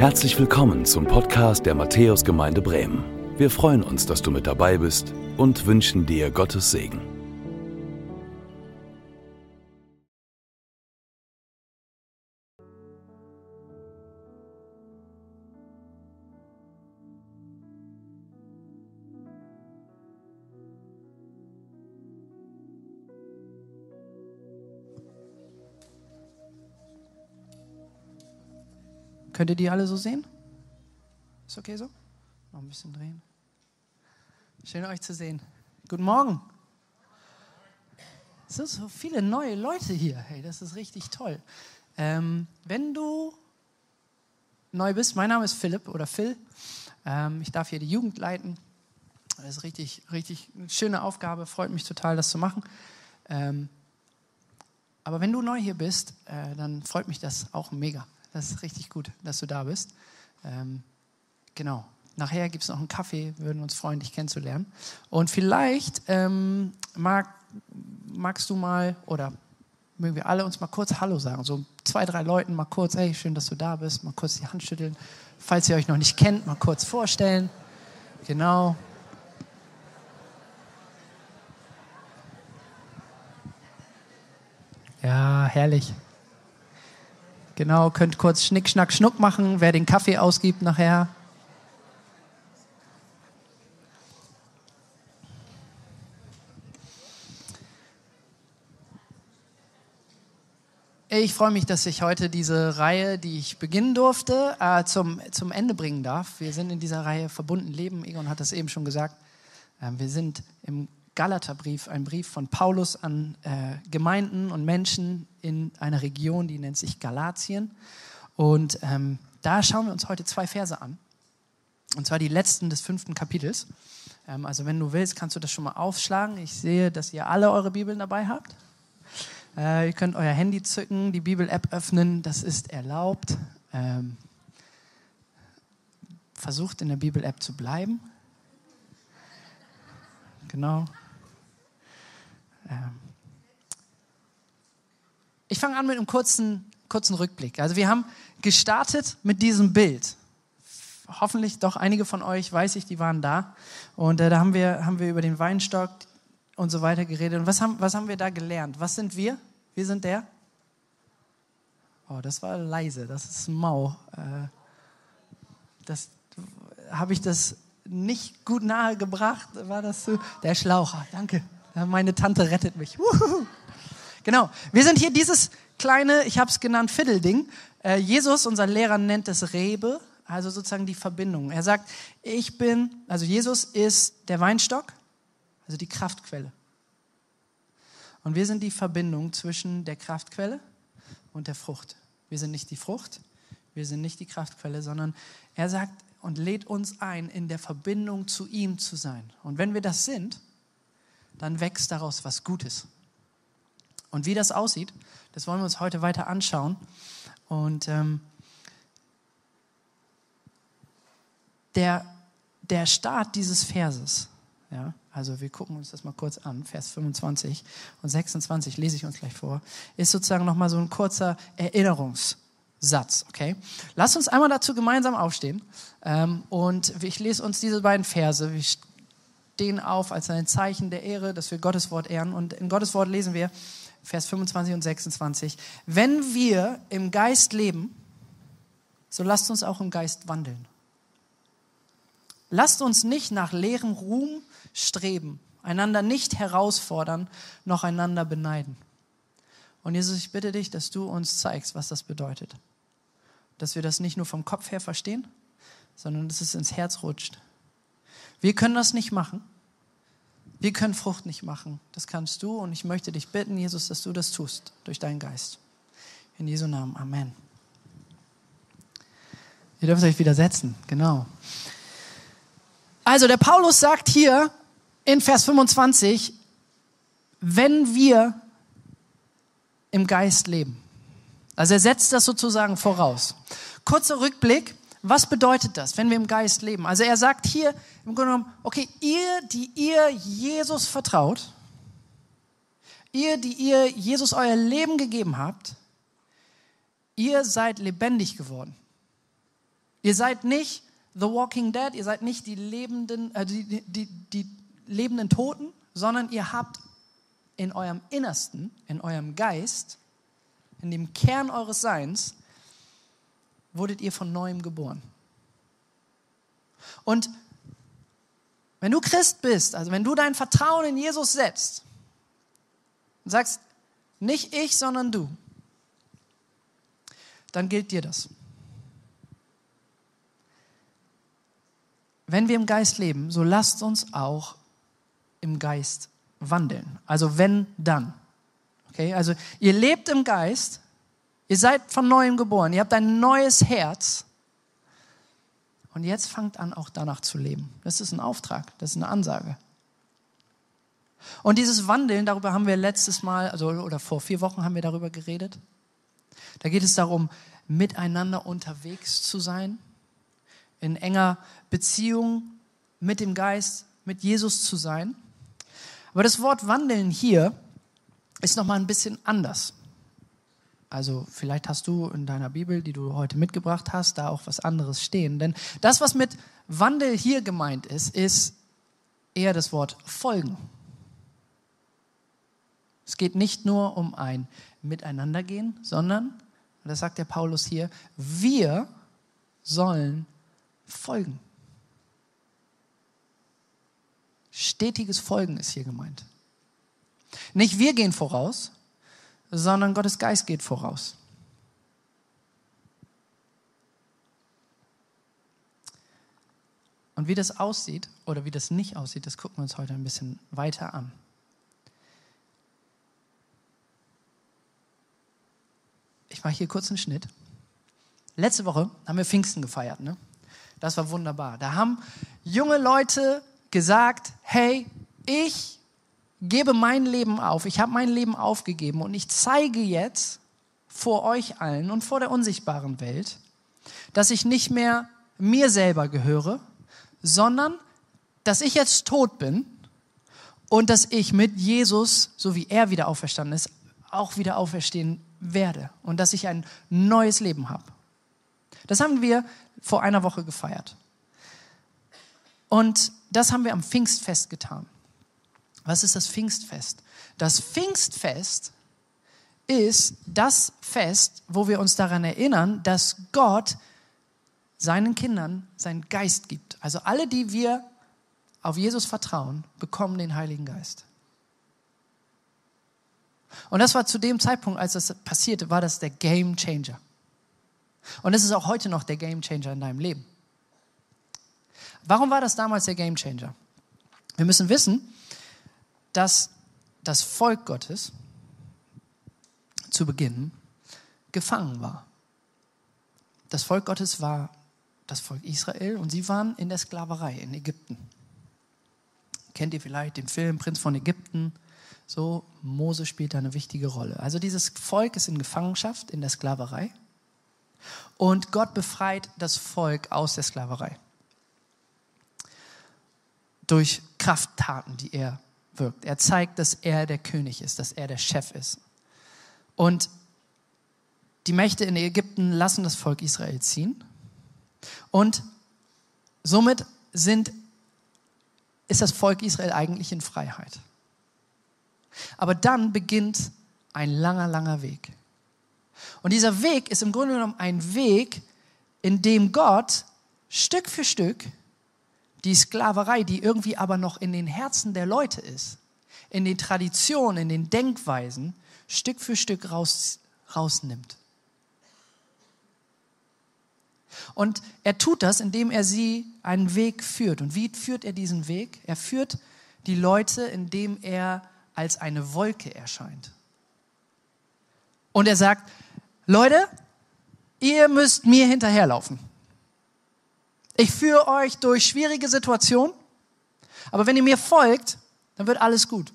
Herzlich willkommen zum Podcast der Matthäusgemeinde Bremen. Wir freuen uns, dass du mit dabei bist und wünschen dir Gottes Segen. Könnt ihr die alle so sehen? Ist okay so? Noch ein bisschen drehen. Schön euch zu sehen. Guten Morgen. Es sind so viele neue Leute hier. Hey, das ist richtig toll. Ähm, wenn du neu bist, mein Name ist Philipp oder Phil. Ähm, ich darf hier die Jugend leiten. Das ist richtig, richtig eine schöne Aufgabe. Freut mich total, das zu machen. Ähm, aber wenn du neu hier bist, äh, dann freut mich das auch mega. Das ist richtig gut, dass du da bist. Ähm, genau. Nachher gibt es noch einen Kaffee, würden uns freuen, dich kennenzulernen. Und vielleicht ähm, mag, magst du mal oder mögen wir alle uns mal kurz Hallo sagen. So zwei, drei Leuten mal kurz, hey, schön, dass du da bist, mal kurz die Hand schütteln. Falls ihr euch noch nicht kennt, mal kurz vorstellen. Genau. Ja, herrlich. Genau, könnt kurz Schnick, Schnack, Schnuck machen, wer den Kaffee ausgibt nachher. Ich freue mich, dass ich heute diese Reihe, die ich beginnen durfte, äh, zum, zum Ende bringen darf. Wir sind in dieser Reihe verbunden Leben. Egon hat das eben schon gesagt. Äh, wir sind im Galaterbrief, ein Brief von Paulus an äh, Gemeinden und Menschen in einer Region, die nennt sich Galatien. Und ähm, da schauen wir uns heute zwei Verse an. Und zwar die letzten des fünften Kapitels. Ähm, also wenn du willst, kannst du das schon mal aufschlagen. Ich sehe, dass ihr alle eure Bibeln dabei habt. Äh, ihr könnt euer Handy zücken, die Bibel-App öffnen, das ist erlaubt. Ähm, versucht in der Bibel-App zu bleiben. Genau. Ähm, ich fange an mit einem kurzen, kurzen Rückblick. Also wir haben gestartet mit diesem Bild. Hoffentlich doch einige von euch, weiß ich, die waren da. Und äh, da haben wir, haben wir über den Weinstock und so weiter geredet. Und was haben, was haben wir da gelernt? Was sind wir? Wir sind der? Oh, das war leise, das ist mau. Äh, das habe ich das nicht gut nahegebracht. War das so? Der Schlaucher, danke. Meine Tante rettet mich. Uhuhu. Genau. Wir sind hier dieses kleine, ich habe es genannt, Fiddelding. Äh, Jesus, unser Lehrer, nennt es Rebe, also sozusagen die Verbindung. Er sagt, ich bin, also Jesus ist der Weinstock, also die Kraftquelle. Und wir sind die Verbindung zwischen der Kraftquelle und der Frucht. Wir sind nicht die Frucht, wir sind nicht die Kraftquelle, sondern er sagt und lädt uns ein, in der Verbindung zu ihm zu sein. Und wenn wir das sind, dann wächst daraus was Gutes. Und wie das aussieht, das wollen wir uns heute weiter anschauen. Und ähm, der, der Start dieses Verses, ja, also wir gucken uns das mal kurz an, Vers 25 und 26 lese ich uns gleich vor, ist sozusagen nochmal so ein kurzer Erinnerungssatz, okay? Lass uns einmal dazu gemeinsam aufstehen ähm, und ich lese uns diese beiden Verse. Wir stehen auf als ein Zeichen der Ehre, dass wir Gottes Wort ehren. Und in Gottes Wort lesen wir Vers 25 und 26. Wenn wir im Geist leben, so lasst uns auch im Geist wandeln. Lasst uns nicht nach leerem Ruhm streben, einander nicht herausfordern, noch einander beneiden. Und Jesus, ich bitte dich, dass du uns zeigst, was das bedeutet. Dass wir das nicht nur vom Kopf her verstehen, sondern dass es ins Herz rutscht. Wir können das nicht machen. Wir können Frucht nicht machen. Das kannst du und ich möchte dich bitten, Jesus, dass du das tust durch deinen Geist. In Jesu Namen. Amen. Ihr dürft euch widersetzen. Genau. Also der Paulus sagt hier in Vers 25, wenn wir im Geist leben. Also er setzt das sozusagen voraus. Kurzer Rückblick. Was bedeutet das, wenn wir im Geist leben? Also er sagt hier im Grunde genommen, okay, ihr, die ihr Jesus vertraut, ihr, die ihr Jesus euer Leben gegeben habt, ihr seid lebendig geworden. Ihr seid nicht The Walking Dead, ihr seid nicht die lebenden, äh, die, die, die, die lebenden Toten, sondern ihr habt in eurem Innersten, in eurem Geist, in dem Kern eures Seins, wurdet ihr von neuem geboren. Und wenn du Christ bist, also wenn du dein Vertrauen in Jesus setzt und sagst, nicht ich, sondern du, dann gilt dir das. Wenn wir im Geist leben, so lasst uns auch im Geist wandeln. Also wenn, dann. Okay, also ihr lebt im Geist, ihr seid von neuem geboren, ihr habt ein neues Herz und jetzt fangt an, auch danach zu leben. Das ist ein Auftrag, das ist eine Ansage. Und dieses Wandeln, darüber haben wir letztes Mal, also oder vor vier Wochen haben wir darüber geredet. Da geht es darum, miteinander unterwegs zu sein, in enger Beziehung mit dem Geist, mit Jesus zu sein. Aber das Wort wandeln hier ist nochmal ein bisschen anders. Also vielleicht hast du in deiner Bibel, die du heute mitgebracht hast, da auch was anderes stehen. Denn das, was mit Wandel hier gemeint ist, ist eher das Wort folgen. Es geht nicht nur um ein Miteinandergehen, sondern, und das sagt der Paulus hier, wir sollen folgen. Stetiges Folgen ist hier gemeint. Nicht wir gehen voraus, sondern Gottes Geist geht voraus. Und wie das aussieht oder wie das nicht aussieht, das gucken wir uns heute ein bisschen weiter an. Ich mache hier kurz einen Schnitt. Letzte Woche haben wir Pfingsten gefeiert. Ne? Das war wunderbar. Da haben junge Leute gesagt, hey, ich gebe mein Leben auf, ich habe mein Leben aufgegeben und ich zeige jetzt vor euch allen und vor der unsichtbaren Welt, dass ich nicht mehr mir selber gehöre, sondern dass ich jetzt tot bin und dass ich mit Jesus, so wie er wieder auferstanden ist, auch wieder auferstehen werde und dass ich ein neues Leben habe. Das haben wir vor einer Woche gefeiert. Und das haben wir am Pfingstfest getan. Was ist das Pfingstfest? Das Pfingstfest ist das Fest, wo wir uns daran erinnern, dass Gott seinen Kindern seinen Geist gibt. Also alle, die wir auf Jesus vertrauen, bekommen den Heiligen Geist. Und das war zu dem Zeitpunkt, als das passierte, war das der Game Changer. Und es ist auch heute noch der Game Changer in deinem Leben. Warum war das damals der Game Changer? Wir müssen wissen, dass das Volk Gottes zu Beginn gefangen war. Das Volk Gottes war das Volk Israel und sie waren in der Sklaverei in Ägypten. Kennt ihr vielleicht den Film Prinz von Ägypten? So, Mose spielt da eine wichtige Rolle. Also dieses Volk ist in Gefangenschaft, in der Sklaverei. Und Gott befreit das Volk aus der Sklaverei. Durch Krafttaten, die er wirkt. Er zeigt, dass er der König ist, dass er der Chef ist. Und die Mächte in Ägypten lassen das Volk Israel ziehen. Und somit sind, ist das Volk Israel eigentlich in Freiheit. Aber dann beginnt ein langer, langer Weg. Und dieser Weg ist im Grunde genommen ein Weg, in dem Gott Stück für Stück die Sklaverei, die irgendwie aber noch in den Herzen der Leute ist, in den Traditionen, in den Denkweisen, Stück für Stück raus, rausnimmt. Und er tut das, indem er sie einen Weg führt. Und wie führt er diesen Weg? Er führt die Leute, indem er als eine Wolke erscheint. Und er sagt, Leute, ihr müsst mir hinterherlaufen. Ich führe euch durch schwierige Situationen, aber wenn ihr mir folgt, dann wird alles gut.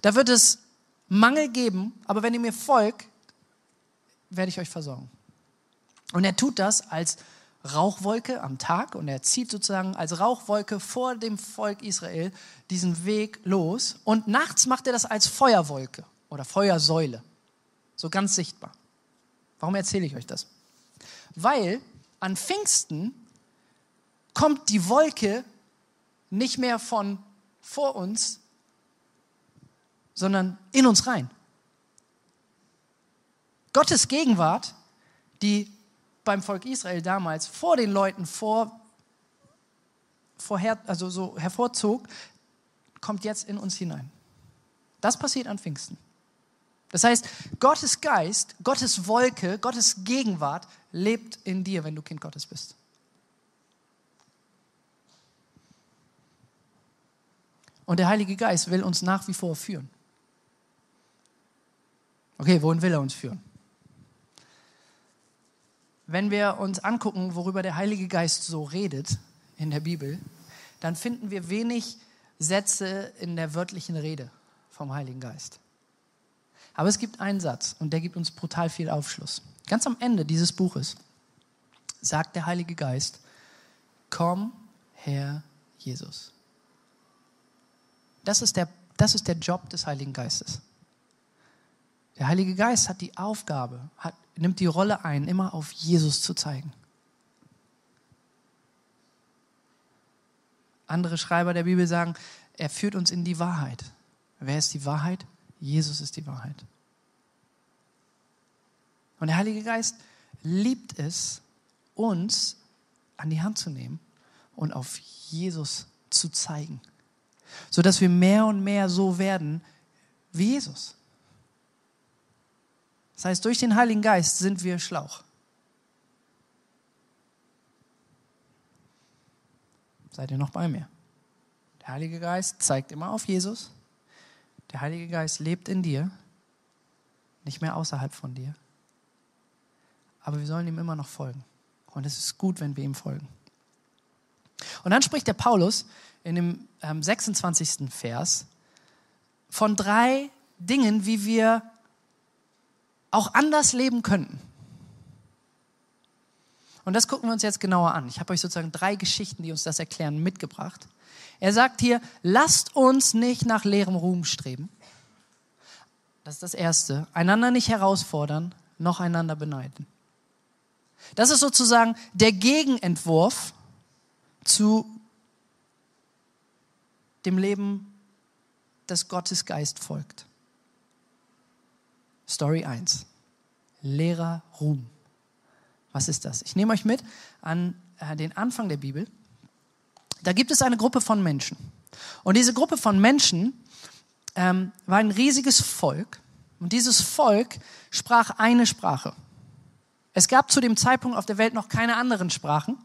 Da wird es Mangel geben, aber wenn ihr mir folgt, werde ich euch versorgen. Und er tut das als Rauchwolke am Tag und er zieht sozusagen als Rauchwolke vor dem Volk Israel diesen Weg los und nachts macht er das als Feuerwolke oder Feuersäule, so ganz sichtbar. Warum erzähle ich euch das? Weil an Pfingsten kommt die Wolke nicht mehr von vor uns, sondern in uns rein. Gottes Gegenwart, die beim Volk Israel damals vor den Leuten vor, vorher, also so hervorzog, kommt jetzt in uns hinein. Das passiert an Pfingsten. Das heißt, Gottes Geist, Gottes Wolke, Gottes Gegenwart lebt in dir, wenn du Kind Gottes bist. Und der Heilige Geist will uns nach wie vor führen. Okay, wohin will er uns führen? Wenn wir uns angucken, worüber der Heilige Geist so redet in der Bibel, dann finden wir wenig Sätze in der wörtlichen Rede vom Heiligen Geist. Aber es gibt einen Satz und der gibt uns brutal viel Aufschluss. Ganz am Ende dieses Buches sagt der Heilige Geist, komm Herr Jesus. Das ist der, das ist der Job des Heiligen Geistes. Der Heilige Geist hat die Aufgabe, hat, nimmt die Rolle ein, immer auf Jesus zu zeigen. Andere Schreiber der Bibel sagen, er führt uns in die Wahrheit. Wer ist die Wahrheit? Jesus ist die Wahrheit. Und der Heilige Geist liebt es, uns an die Hand zu nehmen und auf Jesus zu zeigen, sodass wir mehr und mehr so werden wie Jesus. Das heißt, durch den Heiligen Geist sind wir Schlauch. Seid ihr noch bei mir? Der Heilige Geist zeigt immer auf Jesus. Der Heilige Geist lebt in dir, nicht mehr außerhalb von dir. Aber wir sollen ihm immer noch folgen. Und es ist gut, wenn wir ihm folgen. Und dann spricht der Paulus in dem ähm, 26. Vers von drei Dingen, wie wir auch anders leben könnten. Und das gucken wir uns jetzt genauer an. Ich habe euch sozusagen drei Geschichten, die uns das erklären, mitgebracht. Er sagt hier, lasst uns nicht nach leerem Ruhm streben. Das ist das Erste. Einander nicht herausfordern, noch einander beneiden. Das ist sozusagen der Gegenentwurf zu dem Leben, das Gottes Geist folgt. Story 1. Leerer Ruhm. Was ist das? Ich nehme euch mit an äh, den Anfang der Bibel. Da gibt es eine Gruppe von Menschen. Und diese Gruppe von Menschen ähm, war ein riesiges Volk. Und dieses Volk sprach eine Sprache. Es gab zu dem Zeitpunkt auf der Welt noch keine anderen Sprachen,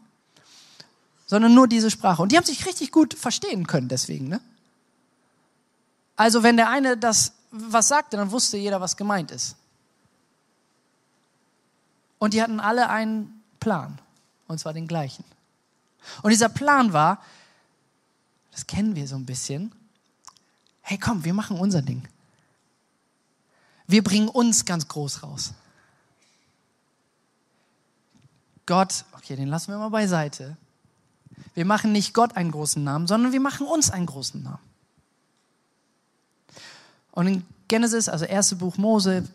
sondern nur diese Sprache. Und die haben sich richtig gut verstehen können deswegen. Ne? Also wenn der eine das was sagte, dann wusste jeder, was gemeint ist. Und die hatten alle einen Plan, und zwar den gleichen. Und dieser Plan war, das kennen wir so ein bisschen, hey komm, wir machen unser Ding. Wir bringen uns ganz groß raus. Gott, okay, den lassen wir mal beiseite. Wir machen nicht Gott einen großen Namen, sondern wir machen uns einen großen Namen. Und in Genesis, also erste Buch Mose,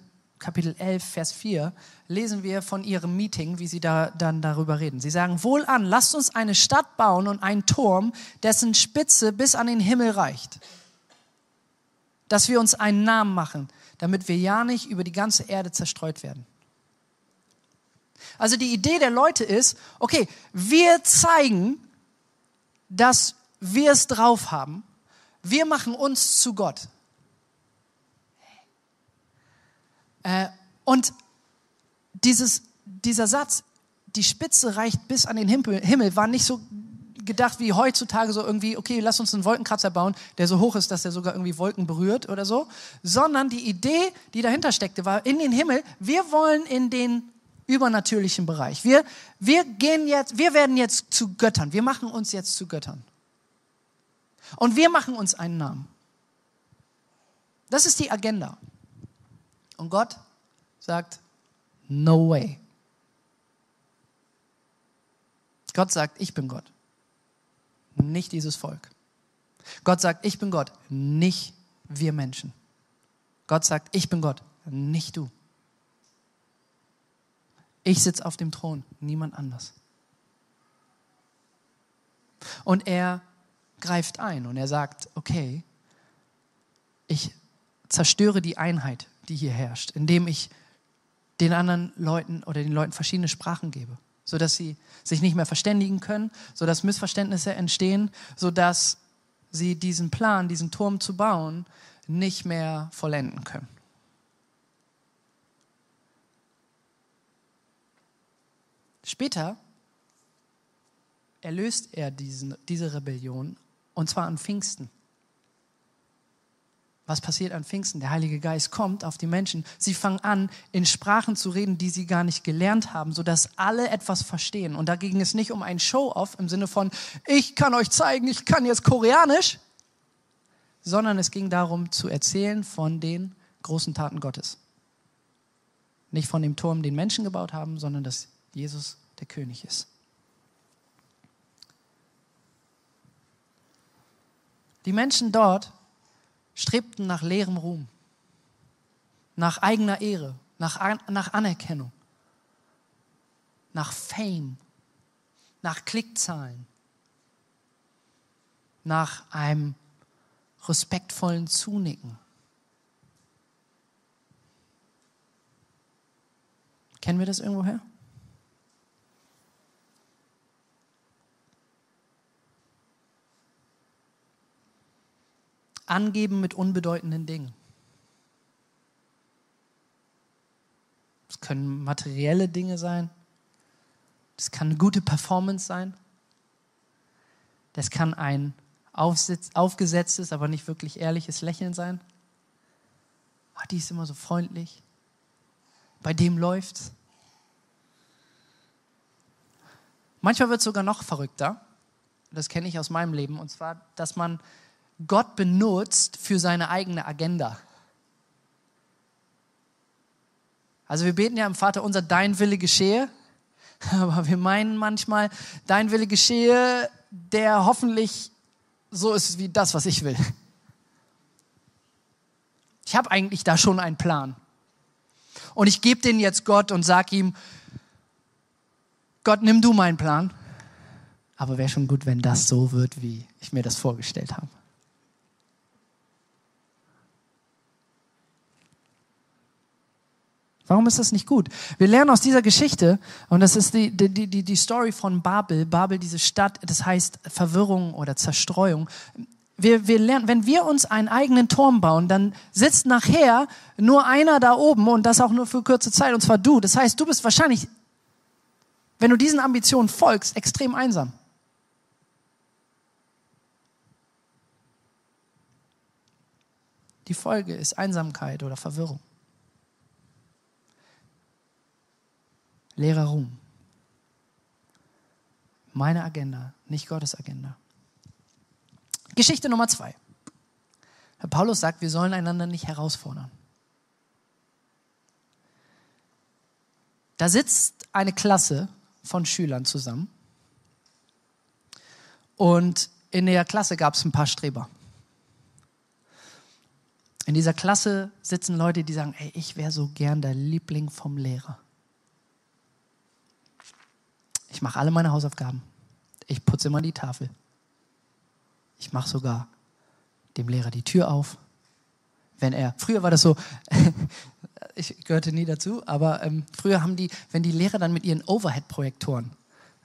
Kapitel 11, Vers 4, lesen wir von ihrem Meeting, wie sie da dann darüber reden. Sie sagen, wohlan, lasst uns eine Stadt bauen und einen Turm, dessen Spitze bis an den Himmel reicht. Dass wir uns einen Namen machen, damit wir ja nicht über die ganze Erde zerstreut werden. Also die Idee der Leute ist, okay, wir zeigen, dass wir es drauf haben. Wir machen uns zu Gott. Äh, und dieses, dieser Satz, die Spitze reicht bis an den Himmel, war nicht so gedacht wie heutzutage so irgendwie, okay, lass uns einen Wolkenkratzer bauen, der so hoch ist, dass er sogar irgendwie Wolken berührt oder so, sondern die Idee, die dahinter steckte, war in den Himmel, wir wollen in den übernatürlichen Bereich. Wir, wir gehen jetzt, wir werden jetzt zu Göttern. Wir machen uns jetzt zu Göttern. Und wir machen uns einen Namen. Das ist die Agenda. Und Gott sagt, no way. Gott sagt, ich bin Gott, nicht dieses Volk. Gott sagt, ich bin Gott, nicht wir Menschen. Gott sagt, ich bin Gott, nicht du. Ich sitze auf dem Thron, niemand anders. Und er greift ein und er sagt, okay, ich zerstöre die Einheit, die hier herrscht, indem ich den anderen Leuten oder den Leuten verschiedene Sprachen gebe, sodass sie sich nicht mehr verständigen können, sodass Missverständnisse entstehen, sodass sie diesen Plan, diesen Turm zu bauen, nicht mehr vollenden können. Später erlöst er diesen, diese Rebellion und zwar an Pfingsten. Was passiert an Pfingsten? Der Heilige Geist kommt auf die Menschen. Sie fangen an, in Sprachen zu reden, die sie gar nicht gelernt haben, sodass alle etwas verstehen. Und da ging es nicht um ein Show-off im Sinne von, ich kann euch zeigen, ich kann jetzt Koreanisch, sondern es ging darum zu erzählen von den großen Taten Gottes. Nicht von dem Turm, den Menschen gebaut haben, sondern dass Jesus der König ist. Die Menschen dort strebten nach leerem Ruhm, nach eigener Ehre, nach, nach Anerkennung, nach Fame, nach Klickzahlen, nach einem respektvollen Zunicken. Kennen wir das irgendwoher? Angeben mit unbedeutenden Dingen. Das können materielle Dinge sein. Das kann eine gute Performance sein. Das kann ein aufgesetztes, aber nicht wirklich ehrliches Lächeln sein. Oh, die ist immer so freundlich. Bei dem läuft's. Manchmal wird es sogar noch verrückter. Das kenne ich aus meinem Leben. Und zwar, dass man Gott benutzt für seine eigene Agenda. Also wir beten ja im Vater unser, dein Wille geschehe, aber wir meinen manchmal, dein Wille geschehe, der hoffentlich so ist wie das, was ich will. Ich habe eigentlich da schon einen Plan. Und ich gebe den jetzt Gott und sag ihm, Gott, nimm du meinen Plan. Aber wäre schon gut, wenn das so wird, wie ich mir das vorgestellt habe. Warum ist das nicht gut? Wir lernen aus dieser Geschichte, und das ist die, die, die, die Story von Babel, Babel, diese Stadt, das heißt Verwirrung oder Zerstreuung. Wir, wir lernen, wenn wir uns einen eigenen Turm bauen, dann sitzt nachher nur einer da oben und das auch nur für kurze Zeit, und zwar du. Das heißt, du bist wahrscheinlich, wenn du diesen Ambitionen folgst, extrem einsam. Die Folge ist Einsamkeit oder Verwirrung. Leerer Ruhm. Meine Agenda, nicht Gottes Agenda. Geschichte Nummer zwei. Herr Paulus sagt, wir sollen einander nicht herausfordern. Da sitzt eine Klasse von Schülern zusammen und in der Klasse gab es ein paar Streber. In dieser Klasse sitzen Leute, die sagen, ey, ich wäre so gern der Liebling vom Lehrer. Ich mache alle meine Hausaufgaben. Ich putze immer die Tafel. Ich mache sogar dem Lehrer die Tür auf. Wenn er, früher war das so, ich gehörte nie dazu, aber ähm, früher haben die, wenn die Lehrer dann mit ihren Overhead-Projektoren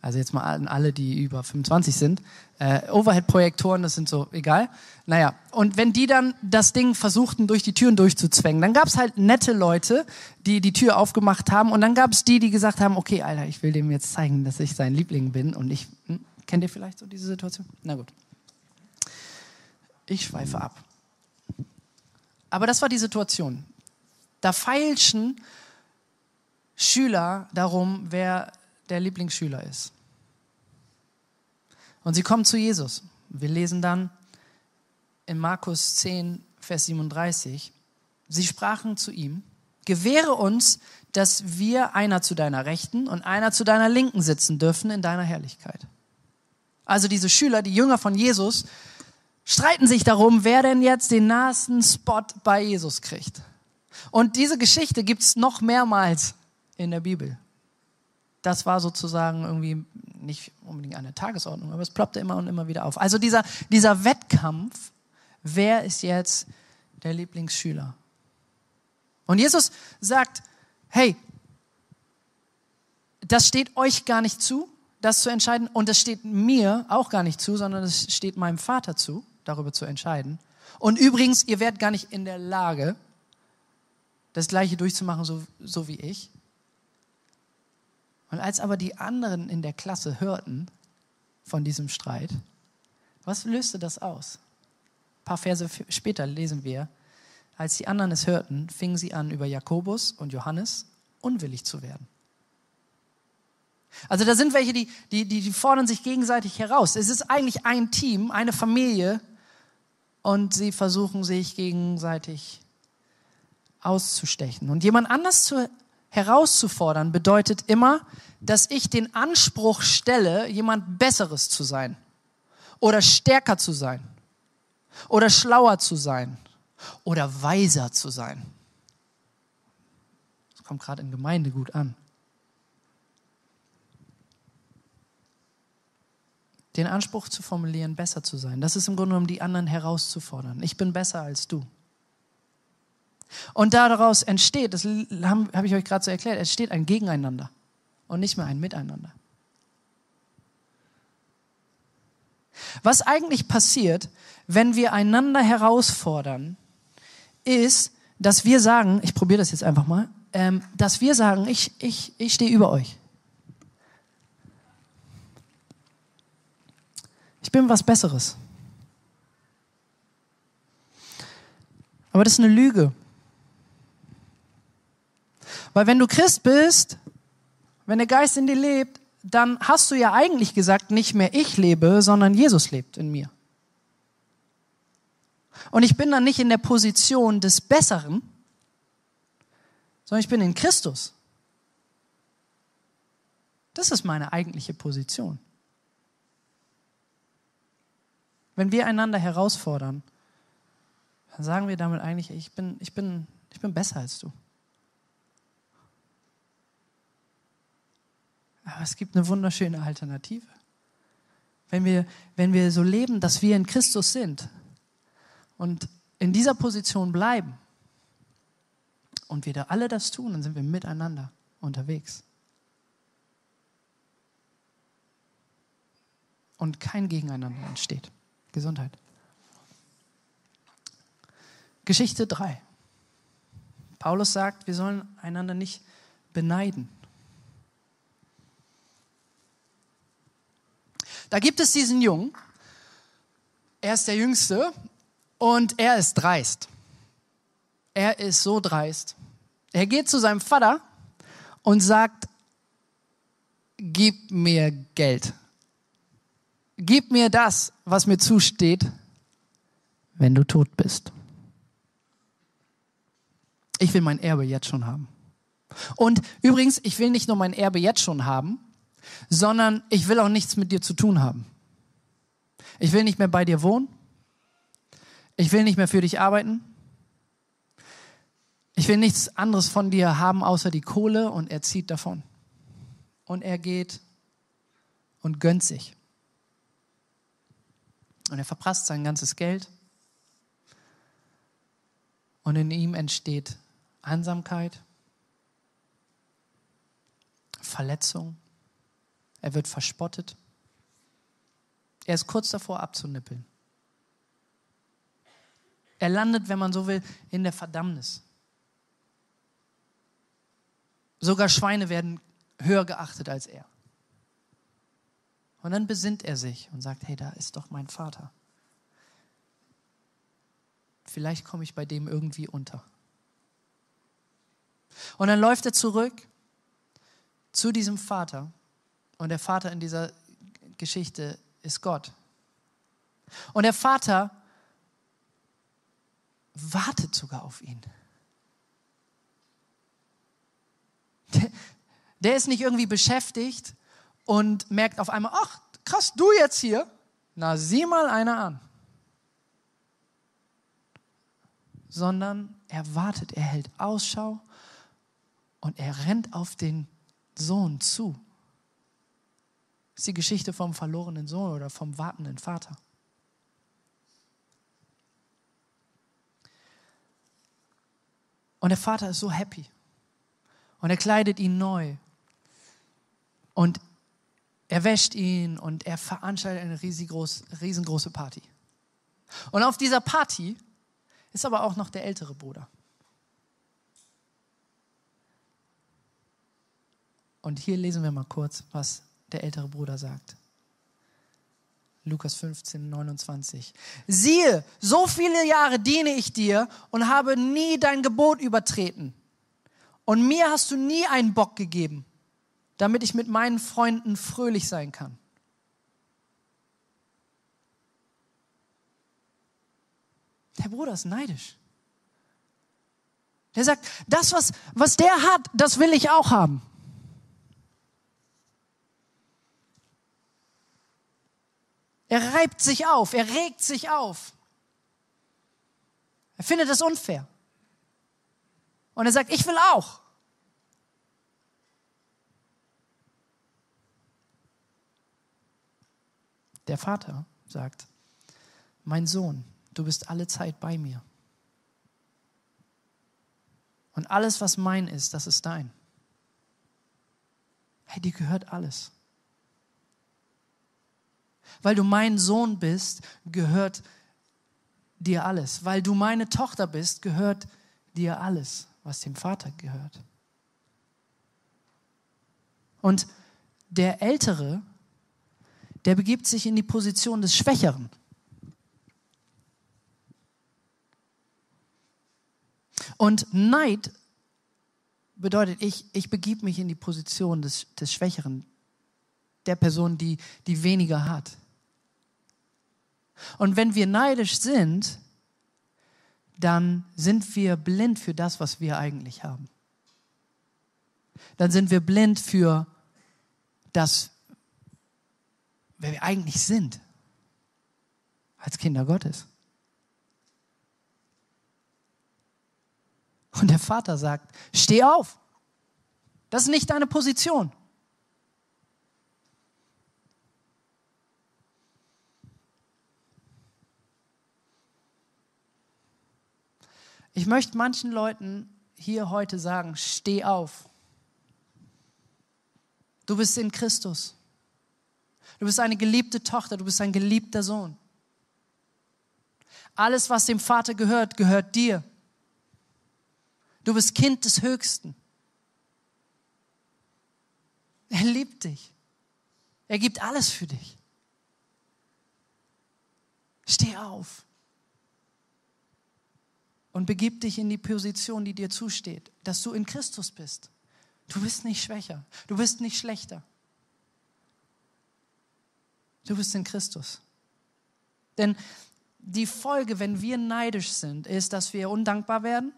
also jetzt mal an alle, die über 25 sind. Äh, Overhead-Projektoren, das sind so, egal. Naja, und wenn die dann das Ding versuchten, durch die Türen durchzuzwängen, dann gab es halt nette Leute, die die Tür aufgemacht haben. Und dann gab es die, die gesagt haben, okay, Alter, ich will dem jetzt zeigen, dass ich sein Liebling bin. Und ich, hm, kennt ihr vielleicht so diese Situation? Na gut. Ich schweife ab. Aber das war die Situation. Da feilschen Schüler darum, wer der Lieblingsschüler ist. Und sie kommen zu Jesus. Wir lesen dann in Markus 10, Vers 37, sie sprachen zu ihm, gewähre uns, dass wir einer zu deiner Rechten und einer zu deiner Linken sitzen dürfen in deiner Herrlichkeit. Also diese Schüler, die Jünger von Jesus, streiten sich darum, wer denn jetzt den nahesten Spot bei Jesus kriegt. Und diese Geschichte gibt es noch mehrmals in der Bibel. Das war sozusagen irgendwie nicht unbedingt eine Tagesordnung, aber es ploppte immer und immer wieder auf. Also dieser, dieser Wettkampf, wer ist jetzt der Lieblingsschüler? Und Jesus sagt, hey, das steht euch gar nicht zu, das zu entscheiden. Und das steht mir auch gar nicht zu, sondern es steht meinem Vater zu, darüber zu entscheiden. Und übrigens, ihr werdet gar nicht in der Lage, das Gleiche durchzumachen, so, so wie ich. Und als aber die anderen in der Klasse hörten von diesem Streit, was löste das aus? Ein paar Verse später lesen wir, als die anderen es hörten, fingen sie an, über Jakobus und Johannes unwillig zu werden. Also da sind welche, die, die, die, fordern sich gegenseitig heraus. Es ist eigentlich ein Team, eine Familie und sie versuchen sich gegenseitig auszustechen. Und jemand anders zu, herauszufordern bedeutet immer, dass ich den Anspruch stelle, jemand Besseres zu sein oder stärker zu sein oder schlauer zu sein oder weiser zu sein. Das kommt gerade in Gemeinde gut an. den Anspruch zu formulieren, besser zu sein. Das ist im Grunde genommen die anderen herauszufordern. Ich bin besser als du. Und daraus entsteht, das habe hab ich euch gerade so erklärt, es steht ein Gegeneinander und nicht mehr ein Miteinander. Was eigentlich passiert, wenn wir einander herausfordern, ist, dass wir sagen, ich probiere das jetzt einfach mal, ähm, dass wir sagen, ich, ich, ich stehe über euch. Ich bin was Besseres. Aber das ist eine Lüge. Weil wenn du Christ bist, wenn der Geist in dir lebt, dann hast du ja eigentlich gesagt, nicht mehr ich lebe, sondern Jesus lebt in mir. Und ich bin dann nicht in der Position des Besseren, sondern ich bin in Christus. Das ist meine eigentliche Position. Wenn wir einander herausfordern, dann sagen wir damit eigentlich, ich bin, ich bin, ich bin besser als du. Aber es gibt eine wunderschöne Alternative. Wenn wir, wenn wir so leben, dass wir in Christus sind und in dieser Position bleiben und wir da alle das tun, dann sind wir miteinander unterwegs. Und kein Gegeneinander entsteht. Gesundheit. Geschichte 3. Paulus sagt, wir sollen einander nicht beneiden. Da gibt es diesen Jungen, er ist der Jüngste und er ist dreist. Er ist so dreist. Er geht zu seinem Vater und sagt, gib mir Geld gib mir das, was mir zusteht, wenn du tot bist. Ich will mein Erbe jetzt schon haben. Und übrigens, ich will nicht nur mein Erbe jetzt schon haben, sondern ich will auch nichts mit dir zu tun haben. Ich will nicht mehr bei dir wohnen. Ich will nicht mehr für dich arbeiten. Ich will nichts anderes von dir haben, außer die Kohle und er zieht davon. Und er geht und gönnt sich. Und er verprasst sein ganzes Geld. Und in ihm entsteht Einsamkeit, Verletzung. Er wird verspottet. Er ist kurz davor abzunippeln. Er landet, wenn man so will, in der Verdammnis. Sogar Schweine werden höher geachtet als er. Und dann besinnt er sich und sagt, hey, da ist doch mein Vater. Vielleicht komme ich bei dem irgendwie unter. Und dann läuft er zurück zu diesem Vater. Und der Vater in dieser Geschichte ist Gott. Und der Vater wartet sogar auf ihn. Der, ist nicht irgendwie beschäftigt und merkt auf einmal, ach, krass, du jetzt hier? Na, sieh mal einer an. Sondern er wartet, er hält Ausschau und er rennt auf den Sohn zu Ist die Geschichte vom verlorenen Sohn oder vom wartenden Vater. Und der Vater ist so happy. Und er kleidet ihn neu. Und er wäscht ihn und er veranstaltet eine riesengroße Party. Und auf dieser Party ist aber auch noch der ältere Bruder. Und hier lesen wir mal kurz, was der ältere Bruder sagt. Lukas 15, 29. Siehe, so viele Jahre diene ich dir und habe nie dein Gebot übertreten. Und mir hast du nie einen Bock gegeben, damit ich mit meinen Freunden fröhlich sein kann. Der Bruder ist neidisch. Der sagt, das, was, was der hat, das will ich auch haben. Er reibt sich auf, er regt sich auf. Er findet es unfair. Und er sagt, ich will auch. Der Vater sagt, mein Sohn, du bist alle Zeit bei mir. Und alles, was mein ist, das ist dein. Hey, dir gehört alles. Weil du mein Sohn bist, gehört dir alles. Weil du meine Tochter bist, gehört dir alles, was dem Vater gehört. Und der Ältere, der begibt sich in die Position des Schwächeren. Und Neid bedeutet, ich, ich begib mich in die Position des, des Schwächeren, der Person, die, die weniger hat. Und wenn wir neidisch sind, dann sind wir blind für das, was wir eigentlich haben. Dann sind wir blind für das, wer wir eigentlich sind als Kinder Gottes. Und der Vater sagt, steh auf. Das ist nicht deine Position. Ich möchte manchen Leuten hier heute sagen, steh auf. Du bist in Christus. Du bist eine geliebte Tochter, du bist ein geliebter Sohn. Alles, was dem Vater gehört, gehört dir. Du bist Kind des Höchsten. Er liebt dich. Er gibt alles für dich. Steh auf und begib dich in die Position, die dir zusteht, dass du in Christus bist. Du bist nicht schwächer, du bist nicht schlechter. Du bist in Christus. Denn die Folge, wenn wir neidisch sind, ist, dass wir undankbar werden,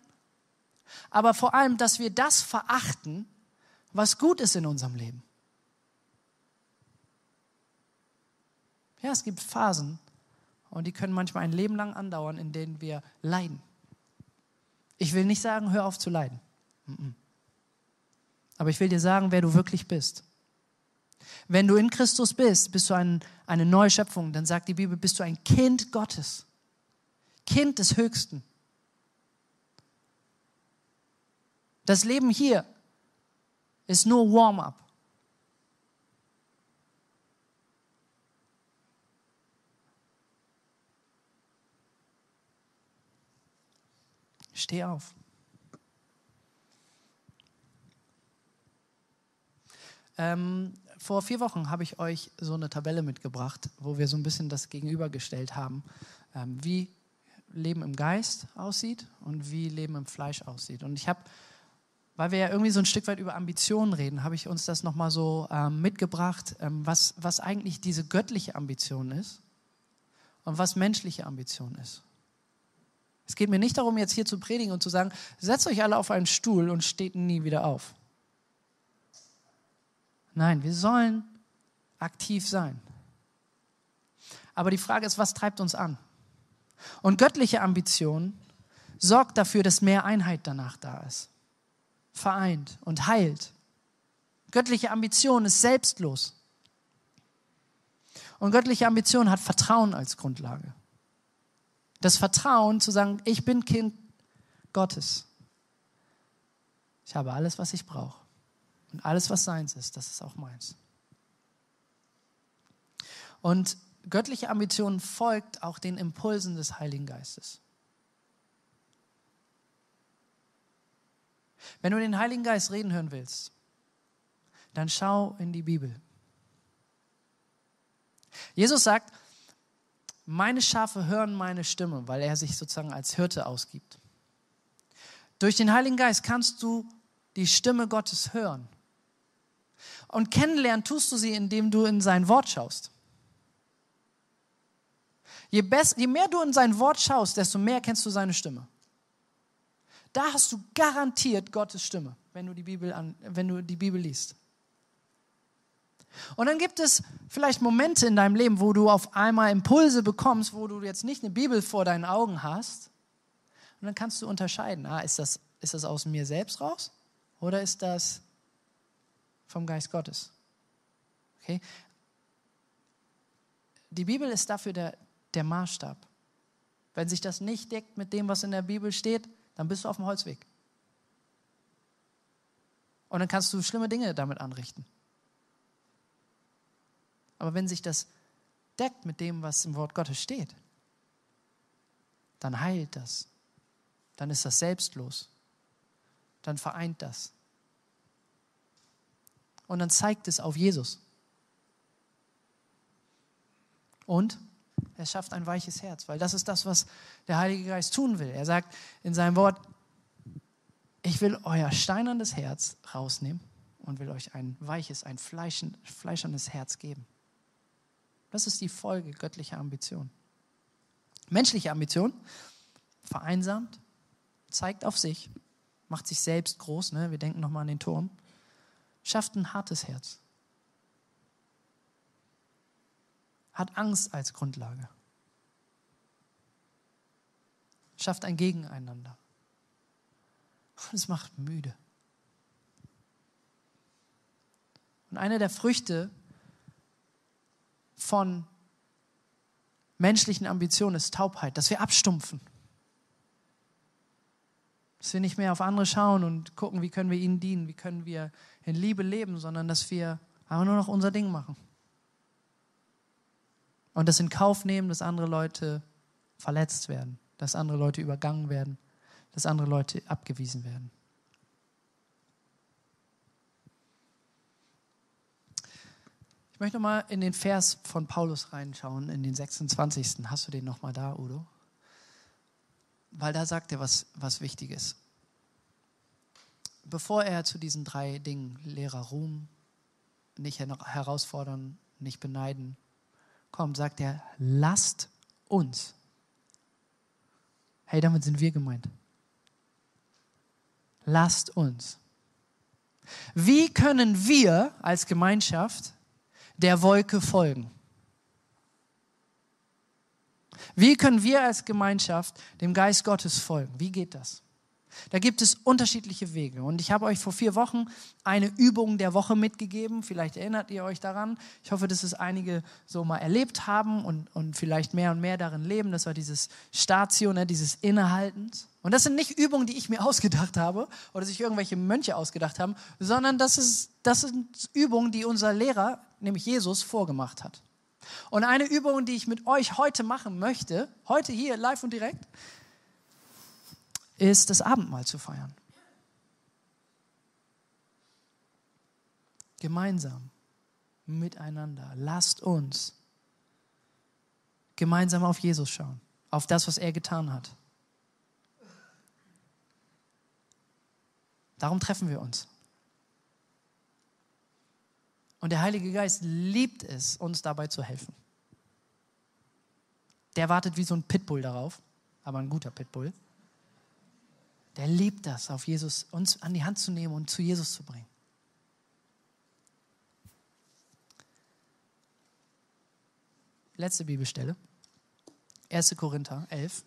aber vor allem, dass wir das verachten, was gut ist in unserem Leben. Ja, es gibt Phasen und die können manchmal ein Leben lang andauern, in denen wir leiden. Ich will nicht sagen, hör auf zu leiden. Aber ich will dir sagen, wer du wirklich bist. Wenn du in Christus bist, bist du ein, eine neue Schöpfung. Dann sagt die Bibel, bist du ein Kind Gottes. Kind des Höchsten. Das Leben hier ist nur Warm-up. Steh auf. Ähm, vor vier Wochen habe ich euch so eine Tabelle mitgebracht, wo wir so ein bisschen das gegenübergestellt haben, ähm, wie Leben im Geist aussieht und wie Leben im Fleisch aussieht. Und ich habe, weil wir ja irgendwie so ein Stück weit über Ambitionen reden, habe ich uns das nochmal so ähm, mitgebracht, ähm, was, was eigentlich diese göttliche Ambition ist und was menschliche Ambition ist. Es geht mir nicht darum, jetzt hier zu predigen und zu sagen, setzt euch alle auf einen Stuhl und steht nie wieder auf. Nein, wir sollen aktiv sein. Aber die Frage ist, was treibt uns an? Und göttliche Ambition sorgt dafür, dass mehr Einheit danach da ist. Vereint und heilt. Göttliche Ambition ist selbstlos. Und göttliche Ambition hat Vertrauen als Grundlage. Das Vertrauen zu sagen, ich bin Kind Gottes. Ich habe alles, was ich brauche. Und alles, was seins ist, das ist auch meins. Und göttliche Ambition folgt auch den Impulsen des Heiligen Geistes. Wenn du den Heiligen Geist reden hören willst, dann schau in die Bibel. Jesus sagt, meine Schafe hören meine Stimme, weil er sich sozusagen als Hirte ausgibt. Durch den Heiligen Geist kannst du die Stimme Gottes hören. Und kennenlernen tust du sie, indem du in sein Wort schaust. Je, best, je mehr du in sein Wort schaust, desto mehr kennst du seine Stimme. Da hast du garantiert Gottes Stimme, wenn du die Bibel, an, wenn du die Bibel liest. Und dann gibt es vielleicht Momente in deinem Leben, wo du auf einmal Impulse bekommst, wo du jetzt nicht eine Bibel vor deinen Augen hast. Und dann kannst du unterscheiden, ah, ist, das, ist das aus mir selbst raus oder ist das vom Geist Gottes? Okay? Die Bibel ist dafür der, der Maßstab. Wenn sich das nicht deckt mit dem, was in der Bibel steht, dann bist du auf dem Holzweg. Und dann kannst du schlimme Dinge damit anrichten. Aber wenn sich das deckt mit dem, was im Wort Gottes steht, dann heilt das. Dann ist das selbstlos. Dann vereint das. Und dann zeigt es auf Jesus. Und er schafft ein weiches Herz, weil das ist das, was der Heilige Geist tun will. Er sagt in seinem Wort, ich will euer steinernes Herz rausnehmen und will euch ein weiches, ein fleischernes Herz geben. Das ist die Folge göttlicher Ambition. Menschliche Ambition vereinsamt, zeigt auf sich, macht sich selbst groß. Ne? Wir denken nochmal an den Turm. Schafft ein hartes Herz. Hat Angst als Grundlage. Schafft ein Gegeneinander. Und es macht müde. Und eine der Früchte von menschlichen Ambitionen ist Taubheit, dass wir abstumpfen. Dass wir nicht mehr auf andere schauen und gucken, wie können wir ihnen dienen, wie können wir in Liebe leben, sondern dass wir einfach nur noch unser Ding machen. Und das in Kauf nehmen, dass andere Leute verletzt werden, dass andere Leute übergangen werden, dass andere Leute abgewiesen werden. Ich möchte nochmal in den Vers von Paulus reinschauen, in den 26. Hast du den nochmal da, Udo? Weil da sagt er was, was Wichtiges. Bevor er zu diesen drei Dingen, Lehrer Ruhm, nicht herausfordern, nicht beneiden, kommt, sagt er, lasst uns. Hey, damit sind wir gemeint. Lasst uns. Wie können wir als Gemeinschaft der Wolke folgen. Wie können wir als Gemeinschaft dem Geist Gottes folgen? Wie geht das? Da gibt es unterschiedliche Wege. Und ich habe euch vor vier Wochen eine Übung der Woche mitgegeben. Vielleicht erinnert ihr euch daran. Ich hoffe, dass es einige so mal erlebt haben und, und vielleicht mehr und mehr darin leben. Das war dieses Statio, ne, dieses Innehaltens. Und das sind nicht Übungen, die ich mir ausgedacht habe oder sich irgendwelche Mönche ausgedacht haben, sondern das, ist, das sind Übungen, die unser Lehrer, nämlich Jesus, vorgemacht hat. Und eine Übung, die ich mit euch heute machen möchte, heute hier live und direkt, ist das Abendmahl zu feiern. Gemeinsam, miteinander. Lasst uns gemeinsam auf Jesus schauen, auf das, was er getan hat. Darum treffen wir uns. Und der Heilige Geist liebt es, uns dabei zu helfen. Der wartet wie so ein Pitbull darauf, aber ein guter Pitbull. Der liebt das, auf Jesus, uns an die Hand zu nehmen und zu Jesus zu bringen. Letzte Bibelstelle, 1. Korinther 11.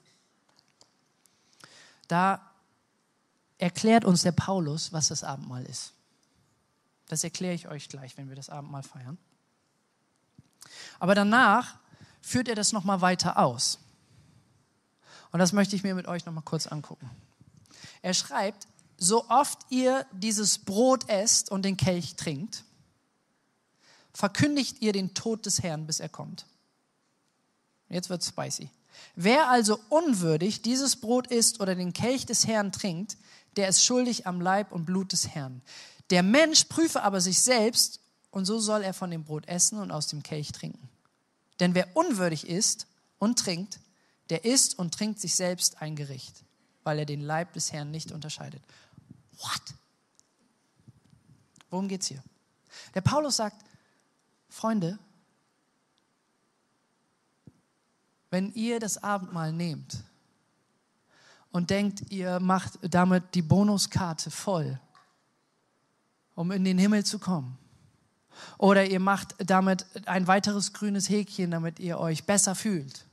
Da erklärt uns der Paulus, was das Abendmahl ist. Das erkläre ich euch gleich, wenn wir das Abendmahl feiern. Aber danach führt er das nochmal weiter aus. Und das möchte ich mir mit euch nochmal kurz angucken. Er schreibt, so oft ihr dieses Brot esst und den Kelch trinkt, verkündigt ihr den Tod des Herrn, bis er kommt. Jetzt wird spicy. Wer also unwürdig dieses Brot isst oder den Kelch des Herrn trinkt, der ist schuldig am Leib und Blut des Herrn. Der Mensch prüfe aber sich selbst und so soll er von dem Brot essen und aus dem Kelch trinken. Denn wer unwürdig isst und trinkt, der isst und trinkt sich selbst ein Gericht, weil er den Leib des Herrn nicht unterscheidet. What? Worum geht's hier? Der Paulus sagt, Freunde, wenn ihr das Abendmahl nehmt und denkt, ihr macht damit die Bonuskarte voll, um in den Himmel zu kommen, oder ihr macht damit ein weiteres grünes Häkchen, damit ihr euch besser fühlt.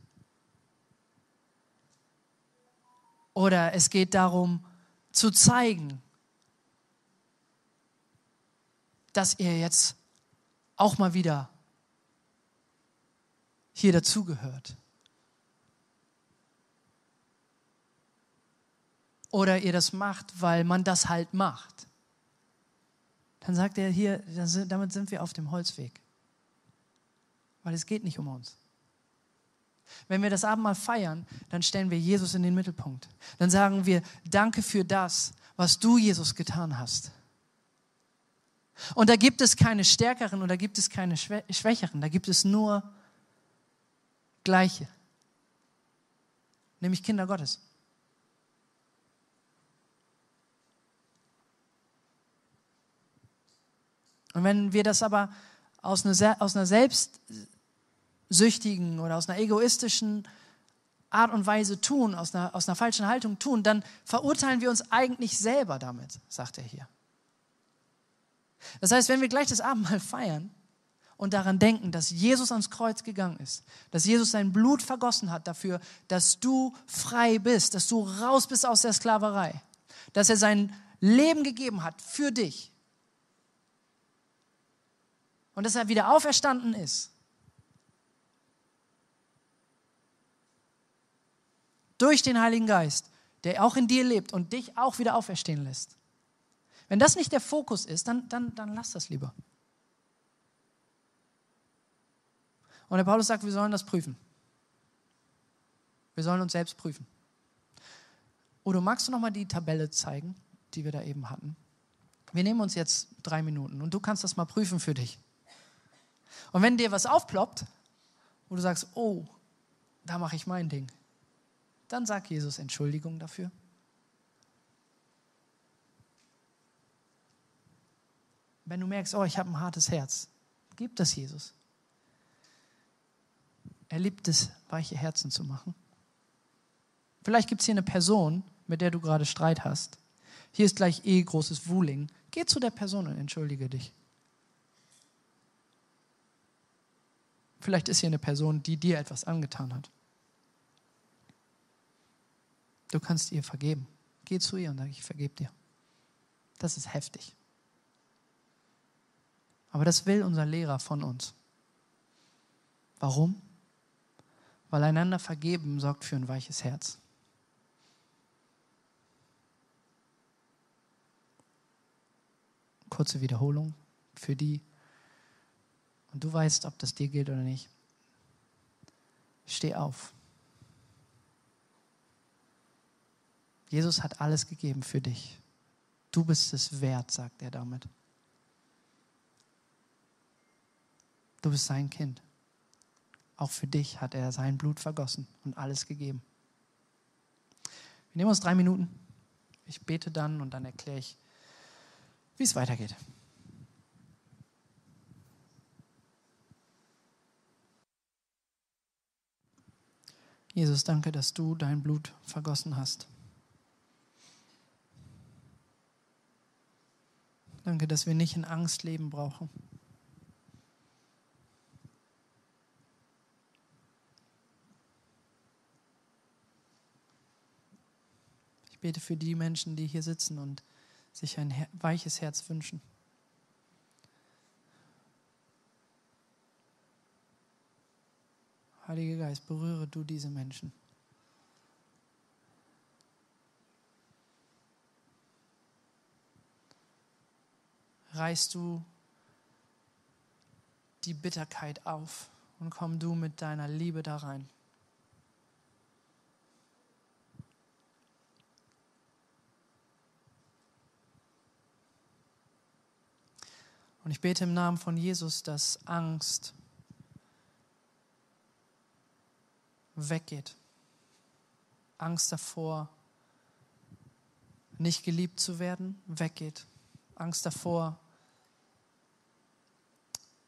Oder es geht darum zu zeigen, dass ihr jetzt auch mal wieder hier dazugehört. Oder ihr das macht, weil man das halt macht dann sagt er hier, damit sind wir auf dem Holzweg. Weil es geht nicht um uns. Wenn wir das Abendmahl feiern, dann stellen wir Jesus in den Mittelpunkt. Dann sagen wir, danke für das, was du, Jesus, getan hast. Und da gibt es keine Stärkeren oder gibt es keine Schwächeren, da gibt es nur Gleiche, nämlich Kinder Gottes. Und wenn wir das aber aus einer, aus einer selbstsüchtigen oder aus einer egoistischen Art und Weise tun, aus einer, aus einer falschen Haltung tun, dann verurteilen wir uns eigentlich selber damit, sagt er hier. Das heißt, wenn wir gleich das Abendmahl feiern und daran denken, dass Jesus ans Kreuz gegangen ist, dass Jesus sein Blut vergossen hat dafür, dass du frei bist, dass du raus bist aus der Sklaverei, dass er sein Leben gegeben hat für dich, und dass er wieder auferstanden ist. Durch den Heiligen Geist, der auch in dir lebt und dich auch wieder auferstehen lässt. Wenn das nicht der Fokus ist, dann, dann, dann lass das lieber. Und der Paulus sagt, wir sollen das prüfen. Wir sollen uns selbst prüfen. Oder magst du nochmal die Tabelle zeigen, die wir da eben hatten? Wir nehmen uns jetzt drei Minuten und du kannst das mal prüfen für dich. Und wenn dir was aufploppt, wo du sagst, oh, da mache ich mein Ding, dann sag Jesus Entschuldigung dafür. Wenn du merkst, oh, ich habe ein hartes Herz, gib das Jesus. Er liebt es, weiche Herzen zu machen. Vielleicht gibt es hier eine Person, mit der du gerade Streit hast. Hier ist gleich eh großes Wuling. Geh zu der Person und entschuldige dich. Vielleicht ist hier eine Person, die dir etwas angetan hat. Du kannst ihr vergeben. Geh zu ihr und sag, ich vergebe dir. Das ist heftig. Aber das will unser Lehrer von uns. Warum? Weil einander vergeben sorgt für ein weiches Herz. Kurze Wiederholung für die, und du weißt, ob das dir gilt oder nicht, steh auf. Jesus hat alles gegeben für dich. Du bist es wert, sagt er damit. Du bist sein Kind. Auch für dich hat er sein Blut vergossen und alles gegeben. Wir nehmen uns drei Minuten. Ich bete dann und dann erkläre ich, wie es weitergeht. Jesus, danke, dass du dein Blut vergossen hast. Danke, dass wir nicht in Angst leben brauchen. Ich bete für die Menschen, die hier sitzen und sich ein weiches Herz wünschen. Heiliger Geist, berühre du diese Menschen. Reißt du die Bitterkeit auf und komm du mit deiner Liebe da rein. Und ich bete im Namen von Jesus, dass Angst weggeht. Angst davor, nicht geliebt zu werden, weggeht. Angst davor,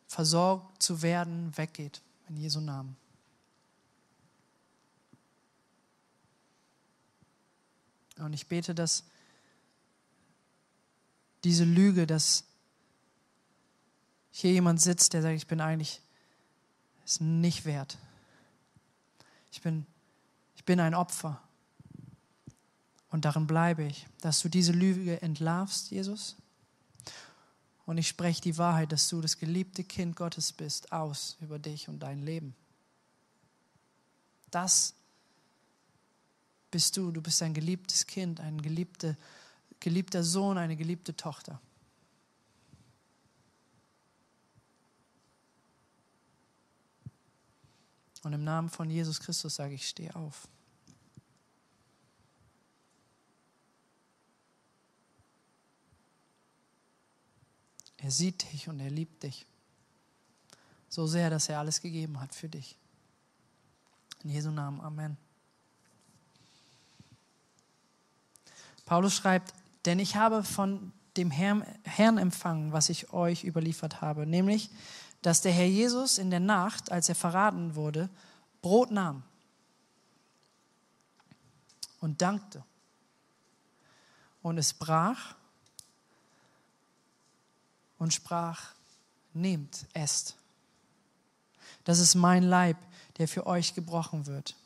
versorgt zu werden, weggeht. In Jesu Namen. Und ich bete, dass diese Lüge, dass hier jemand sitzt, der sagt, ich bin eigentlich es nicht wert. Ich bin, ich bin ein Opfer. Und darin bleibe ich, dass du diese Lüge entlarvst, Jesus. Und ich spreche die Wahrheit, dass du das geliebte Kind Gottes bist, aus über dich und dein Leben. Das bist du. Du bist ein geliebtes Kind, ein geliebte, geliebter Sohn, eine geliebte Tochter. Und im Namen von Jesus Christus sage ich, steh auf. Er sieht dich und er liebt dich. So sehr, dass er alles gegeben hat für dich. In Jesu Namen, Amen. Paulus schreibt, denn ich habe von dem Herrn, Herrn empfangen, was ich euch überliefert habe, nämlich, dass der Herr Jesus in der Nacht, als er verraten wurde, Brot nahm und dankte. Und es brach und sprach, nehmt, esst. Das ist mein Leib, der für euch gebrochen wird.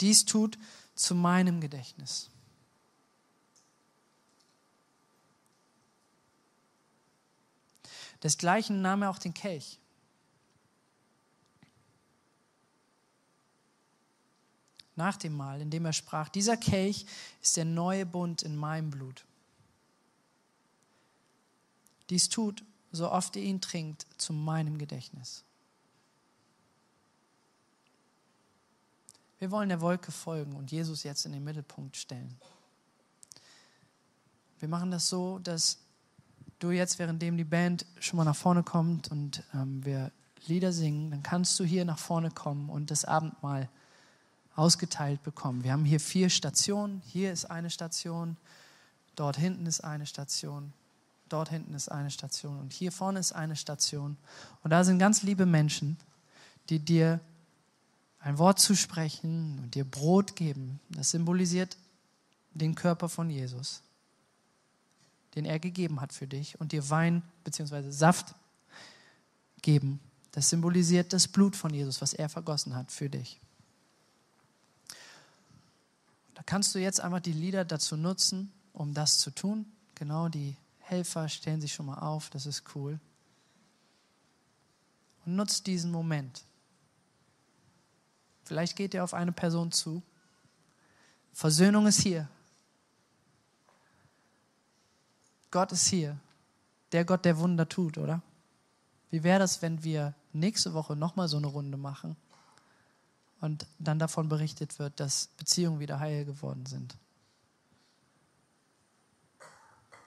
Dies tut zu meinem Gedächtnis. Desgleichen nahm er auch den Kelch nach dem Mahl, indem er sprach, dieser Kelch ist der neue Bund in meinem Blut. Dies tut, so oft ihr ihn trinkt, zu meinem Gedächtnis. Wir wollen der Wolke folgen und Jesus jetzt in den Mittelpunkt stellen. Wir machen das so, dass du jetzt, währenddem die Band schon mal nach vorne kommt und ähm, wir Lieder singen, dann kannst du hier nach vorne kommen und das Abendmahl ausgeteilt bekommen. Wir haben hier vier Stationen. Hier ist eine Station, dort hinten ist eine Station, dort hinten ist eine Station und hier vorne ist eine Station. Und da sind ganz liebe Menschen, die dir ein Wort zusprechen und dir Brot geben. Das symbolisiert den Körper von Jesus, den er gegeben hat für dich und dir Wein bzw. Saft geben. Das symbolisiert das Blut von Jesus, was er vergossen hat für dich. Da kannst du jetzt einfach die Lieder dazu nutzen, um das zu tun. Genau, die Helfer stellen sich schon mal auf, das ist cool. Und nutzt diesen Moment. Vielleicht geht ihr auf eine Person zu. Versöhnung ist hier. Gott ist hier. Der Gott, der Wunder tut, oder? Wie wäre das, wenn wir nächste Woche nochmal so eine Runde machen? und dann davon berichtet wird, dass Beziehungen wieder heil geworden sind.